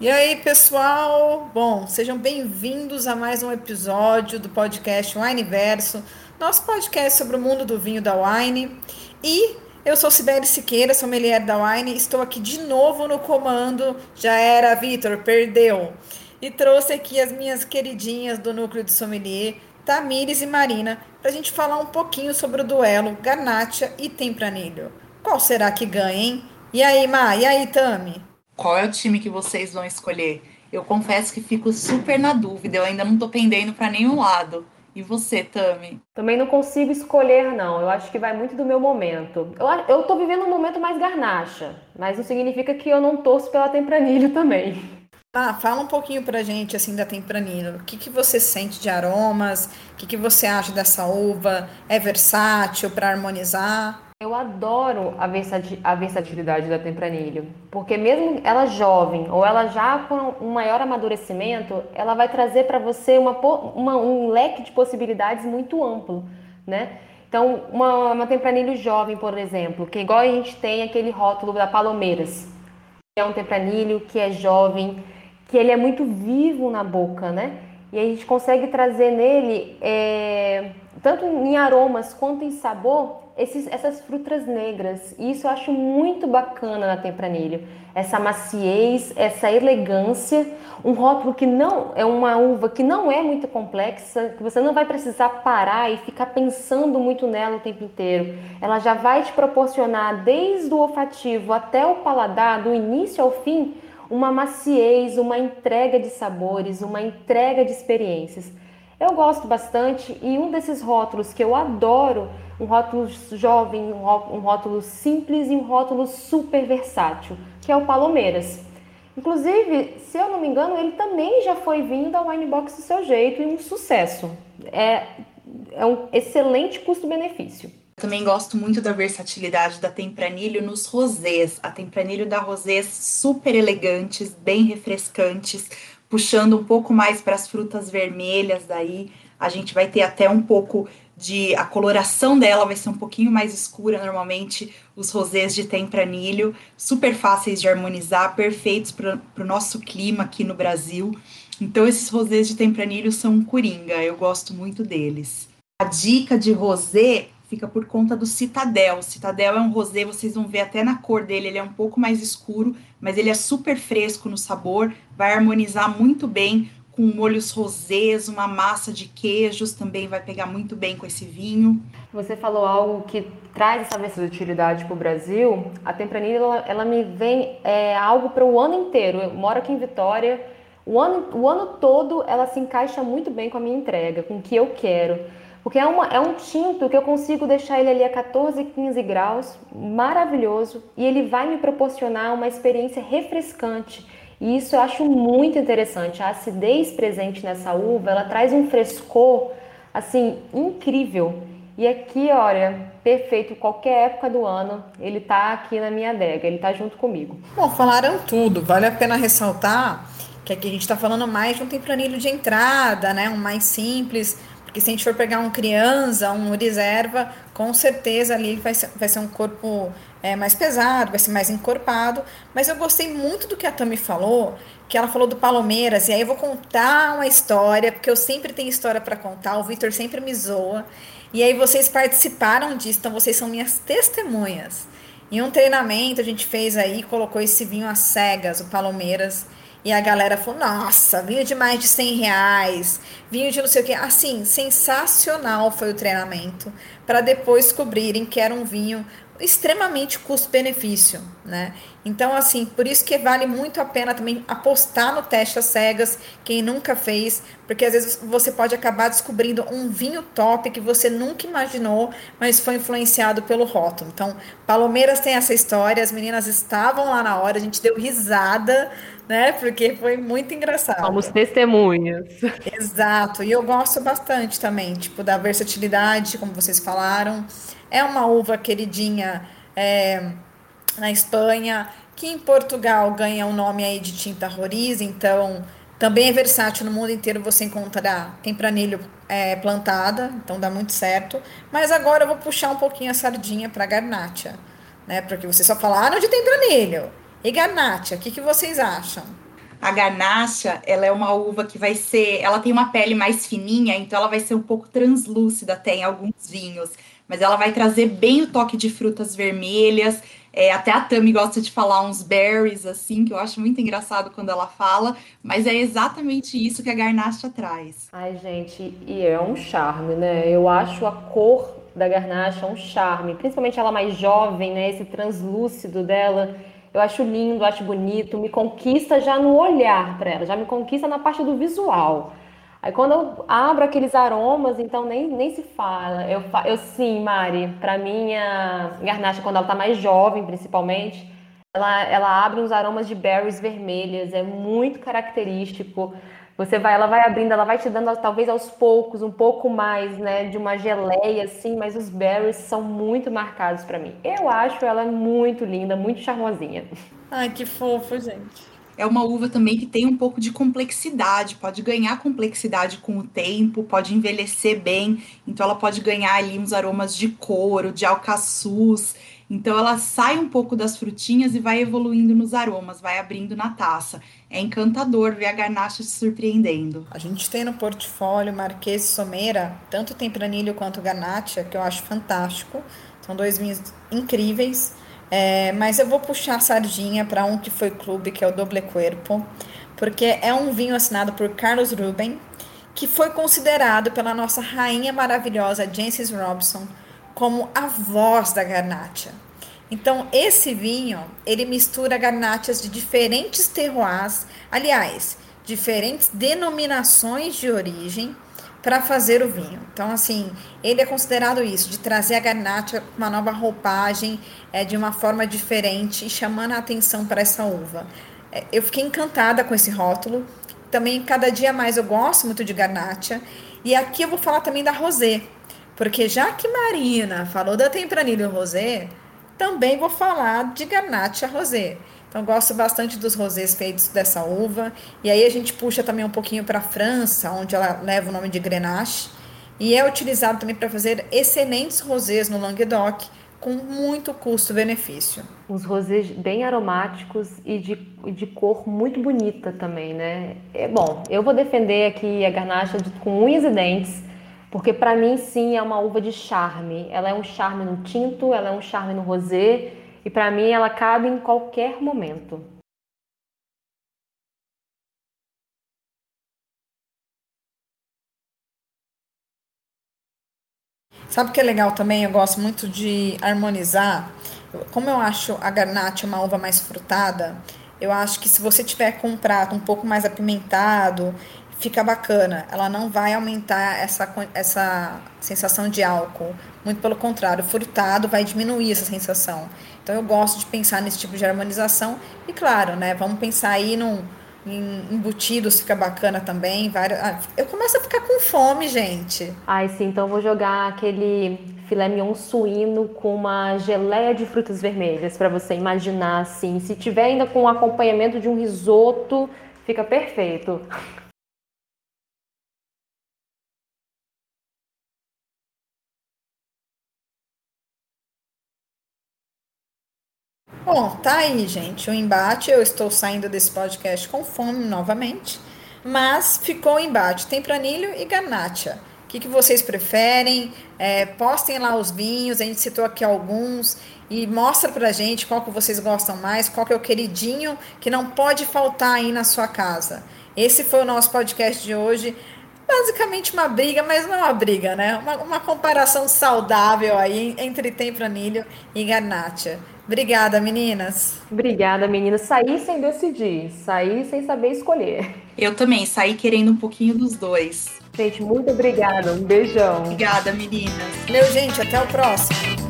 E aí, pessoal? Bom, sejam bem-vindos a mais um episódio do podcast Wine Verso, nosso podcast sobre o mundo do vinho da wine. E eu sou Sibeli Siqueira, sommelier da wine, estou aqui de novo no comando. Já era, Vitor, perdeu. E trouxe aqui as minhas queridinhas do núcleo de sommelier, Tamires e Marina, para a gente falar um pouquinho sobre o duelo Garnacha e Tempranilho. Qual será que ganha, hein? E aí, Ma? E aí, Tami? Qual é o time que vocês vão escolher? Eu confesso que fico super na dúvida, eu ainda não tô pendendo para nenhum lado. E você, Tami? Também não consigo escolher, não. Eu acho que vai muito do meu momento. Eu, eu tô vivendo um momento mais garnacha, mas não significa que eu não torço pela Tempranilho também. Ah, fala um pouquinho pra gente, assim, da Tempranillo. O que, que você sente de aromas? O que, que você acha dessa uva? É versátil para harmonizar? Eu adoro a, versatilidade da Tempranilho, porque mesmo ela jovem ou ela já com um maior amadurecimento, ela vai trazer para você uma, uma, um leque de possibilidades muito amplo, né? Então, uma, uma jovem, por exemplo, que igual a gente tem aquele rótulo da Palomeiras, que é um Tempranilho que é jovem, que ele é muito vivo na boca, né? E a gente consegue trazer nele, é, tanto em aromas quanto em sabor, esses, essas frutas negras. E isso eu acho muito bacana na Tempranilho. Essa maciez, essa elegância, um rótulo que não é uma uva que não é muito complexa, que você não vai precisar parar e ficar pensando muito nela o tempo inteiro. Ela já vai te proporcionar desde o olfativo até o paladar, do início ao fim, uma maciez, uma entrega de sabores, uma entrega de experiências. Eu gosto bastante e um desses rótulos que eu adoro um rótulo jovem, um rótulo simples e um rótulo super versátil, que é o Palomeiras. Inclusive, se eu não me engano, ele também já foi vindo da Winebox do seu jeito e um sucesso. É, é um excelente custo-benefício. Também gosto muito da versatilidade da Tempranilho nos rosés. A Tempranilho dá rosés super elegantes, bem refrescantes, puxando um pouco mais para as frutas vermelhas daí. A gente vai ter até um pouco de a coloração dela vai ser um pouquinho mais escura normalmente os rosés de tempranilho super fáceis de harmonizar perfeitos para o nosso clima aqui no Brasil então esses rosés de tempranilho são um coringa eu gosto muito deles a dica de rosé fica por conta do Citadel. Citadel é um rosé, vocês vão ver até na cor dele, ele é um pouco mais escuro, mas ele é super fresco no sabor, vai harmonizar muito bem com molhos rosés, uma massa de queijos, também vai pegar muito bem com esse vinho. Você falou algo que traz essa versatilidade para o Brasil. A Tempranillo, ela, ela me vem é, algo para o ano inteiro. Eu moro aqui em Vitória, o ano, o ano todo ela se encaixa muito bem com a minha entrega, com o que eu quero. Porque é, uma, é um tinto que eu consigo deixar ele ali a 14, 15 graus, maravilhoso, e ele vai me proporcionar uma experiência refrescante e isso eu acho muito interessante. A acidez presente nessa uva, ela traz um frescor assim incrível. E aqui, olha, perfeito, qualquer época do ano, ele tá aqui na minha adega, ele tá junto comigo. Bom, falaram tudo. Vale a pena ressaltar que aqui a gente está falando mais de um tempranilho de entrada, né? Um mais simples, porque se a gente for pegar um criança, um reserva, com certeza ali vai ser, vai ser um corpo é, mais pesado, vai ser mais encorpado. Mas eu gostei muito do que a Tami falou, que ela falou do Palomeiras, e aí eu vou contar uma história, porque eu sempre tenho história para contar, o Vitor sempre me zoa. E aí vocês participaram disso, então vocês são minhas testemunhas. Em um treinamento a gente fez aí, colocou esse vinho às cegas, o Palomeiras. E a galera falou: nossa, vinho de mais de 100 reais, vinho de não sei o que. Assim, sensacional foi o treinamento, para depois descobrirem que era um vinho extremamente custo-benefício, né? Então, assim, por isso que vale muito a pena também apostar no teste às cegas, quem nunca fez, porque às vezes você pode acabar descobrindo um vinho top que você nunca imaginou, mas foi influenciado pelo rótulo. Então, Palomeiras tem essa história, as meninas estavam lá na hora, a gente deu risada, né? Porque foi muito engraçado. Somos testemunhas. Exato, e eu gosto bastante também, tipo, da versatilidade, como vocês falaram. É uma uva queridinha é, na Espanha, que em Portugal ganha o nome aí de tinta roriz, então Também é versátil no mundo inteiro você encontrar tempranilho é, plantada, então dá muito certo. Mas agora eu vou puxar um pouquinho a sardinha para garnacha, né? Porque vocês só falaram de tempranilho. E garnacha, o que, que vocês acham? A garnacha, ela é uma uva que vai ser, ela tem uma pele mais fininha, então ela vai ser um pouco translúcida até em alguns vinhos, mas ela vai trazer bem o toque de frutas vermelhas é, até a Tami gosta de falar uns berries, assim, que eu acho muito engraçado quando ela fala, mas é exatamente isso que a garnacha traz. Ai, gente, e é um charme, né? Eu acho a cor da garnacha um charme, principalmente ela mais jovem, né? Esse translúcido dela. Eu acho lindo, acho bonito, me conquista já no olhar para ela, já me conquista na parte do visual. Aí quando eu abro aqueles aromas, então nem, nem se fala. Eu, eu sim, Mari, para mim a garnacha, quando ela tá mais jovem, principalmente, ela, ela abre uns aromas de berries vermelhas, é muito característico. Você vai, ela vai abrindo, ela vai te dando talvez aos poucos um pouco mais, né, de uma geleia assim, mas os berries são muito marcados para mim. Eu acho ela muito linda, muito charmosinha. Ai, que fofo, gente é uma uva também que tem um pouco de complexidade, pode ganhar complexidade com o tempo, pode envelhecer bem, então ela pode ganhar ali uns aromas de couro, de alcaçuz. Então ela sai um pouco das frutinhas e vai evoluindo nos aromas, vai abrindo na taça. É encantador ver a garnacha se surpreendendo. A gente tem no portfólio Marquês Someira, tanto Tempranilho quanto Garnacha, que eu acho fantástico. São dois vinhos incríveis. É, mas eu vou puxar a sardinha para um que foi clube, que é o Doble Cuerpo, porque é um vinho assinado por Carlos Ruben, que foi considerado pela nossa rainha maravilhosa Jancis Robson como a voz da garnacha. Então, esse vinho, ele mistura garnachas de diferentes terroirs, aliás, diferentes denominações de origem, para fazer o vinho. Então, assim, ele é considerado isso, de trazer a garnacha uma nova roupagem, é, de uma forma diferente chamando a atenção para essa uva. É, eu fiquei encantada com esse rótulo. Também, cada dia mais, eu gosto muito de garnacha. E aqui eu vou falar também da rosé, porque já que Marina falou da Tempranillo rosé, também vou falar de garnacha rosé. Então, gosto bastante dos rosés feitos dessa uva. E aí a gente puxa também um pouquinho para a França, onde ela leva o nome de Grenache. E é utilizado também para fazer excelentes rosés no Languedoc, com muito custo-benefício. Uns rosés bem aromáticos e de, de cor muito bonita também, né? É bom, eu vou defender aqui a garnacha de, com unhas e dentes, porque para mim sim é uma uva de charme. Ela é um charme no tinto, ela é um charme no rosé e para mim ela cabe em qualquer momento. Sabe o que é legal também? Eu gosto muito de harmonizar. Como eu acho a garnacha uma uva mais frutada, eu acho que se você tiver com um prato um pouco mais apimentado, fica bacana. Ela não vai aumentar essa, essa sensação de álcool. Muito pelo contrário, o frutado vai diminuir essa sensação. Então eu gosto de pensar nesse tipo de harmonização. E claro, né? Vamos pensar aí num em embutidos fica bacana também. Vários... Ah, eu começo a ficar com fome, gente. Ai, sim, então vou jogar aquele filé mignon suíno com uma geleia de frutas vermelhas para você imaginar assim. Se tiver ainda com acompanhamento de um risoto, fica perfeito. Bom, tá aí, gente, o embate. Eu estou saindo desse podcast com fome novamente, mas ficou o embate tempranilho e garnacha. O que, que vocês preferem? É, postem lá os vinhos, a gente citou aqui alguns e mostra pra gente qual que vocês gostam mais, qual que é o queridinho que não pode faltar aí na sua casa. Esse foi o nosso podcast de hoje. Basicamente uma briga, mas não é uma briga, né? Uma, uma comparação saudável aí entre tempranilho e garnacha. Obrigada, meninas. Obrigada, meninas. Saí sem decidir, saí sem saber escolher. Eu também, saí querendo um pouquinho dos dois. Gente, muito obrigada. Um beijão. Obrigada, meninas. Meu gente, até o próximo.